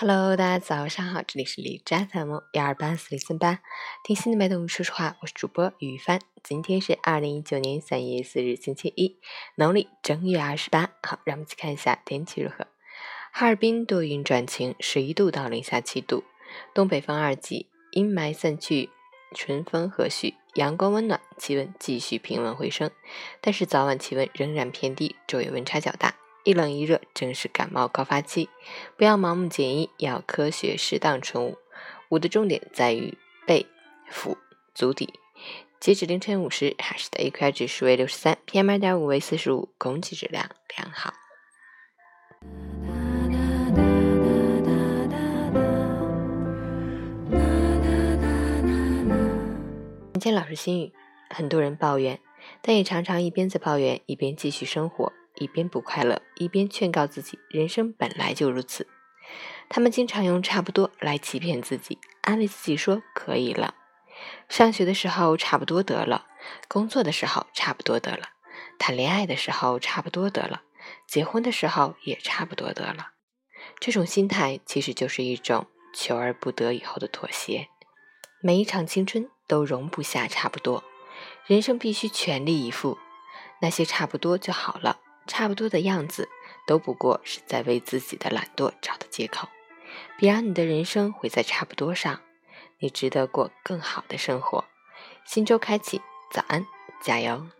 Hello，大家早上好，这里是李扎 FM 幺二八四零三八，听心的脉动，说实话，我是主播于帆。今天是二零一九年三月四日，星期一，农历正月二十八。好，让我们一起看一下天气如何。哈尔滨多云转晴，十一度到零下七度，东北风二级，阴霾散去，春风和煦，阳光温暖，气温继续平稳回升，但是早晚气温仍然偏低，昼夜温差较大。一冷一热，正是感冒高发期，不要盲目减衣，要科学适当春捂。捂的重点在于背、腹、足底。截止凌晨五时，海市的 AQI 指数为六十三，PM 二点五为四十五，空气质量良好。人间老师心语：很多人抱怨，但也常常一边在抱怨，一边继续生活。一边不快乐，一边劝告自己，人生本来就如此。他们经常用“差不多”来欺骗自己，安慰自己说：“可以了。”上学的时候差不多得了，工作的时候差不多得了，谈恋爱的时候差不多得了，结婚的时候也差不多得了。这种心态其实就是一种求而不得以后的妥协。每一场青春都容不下差不多，人生必须全力以赴。那些差不多就好了。差不多的样子，都不过是在为自己的懒惰找的借口。别让你的人生毁在差不多上，你值得过更好的生活。新周开启，早安，加油！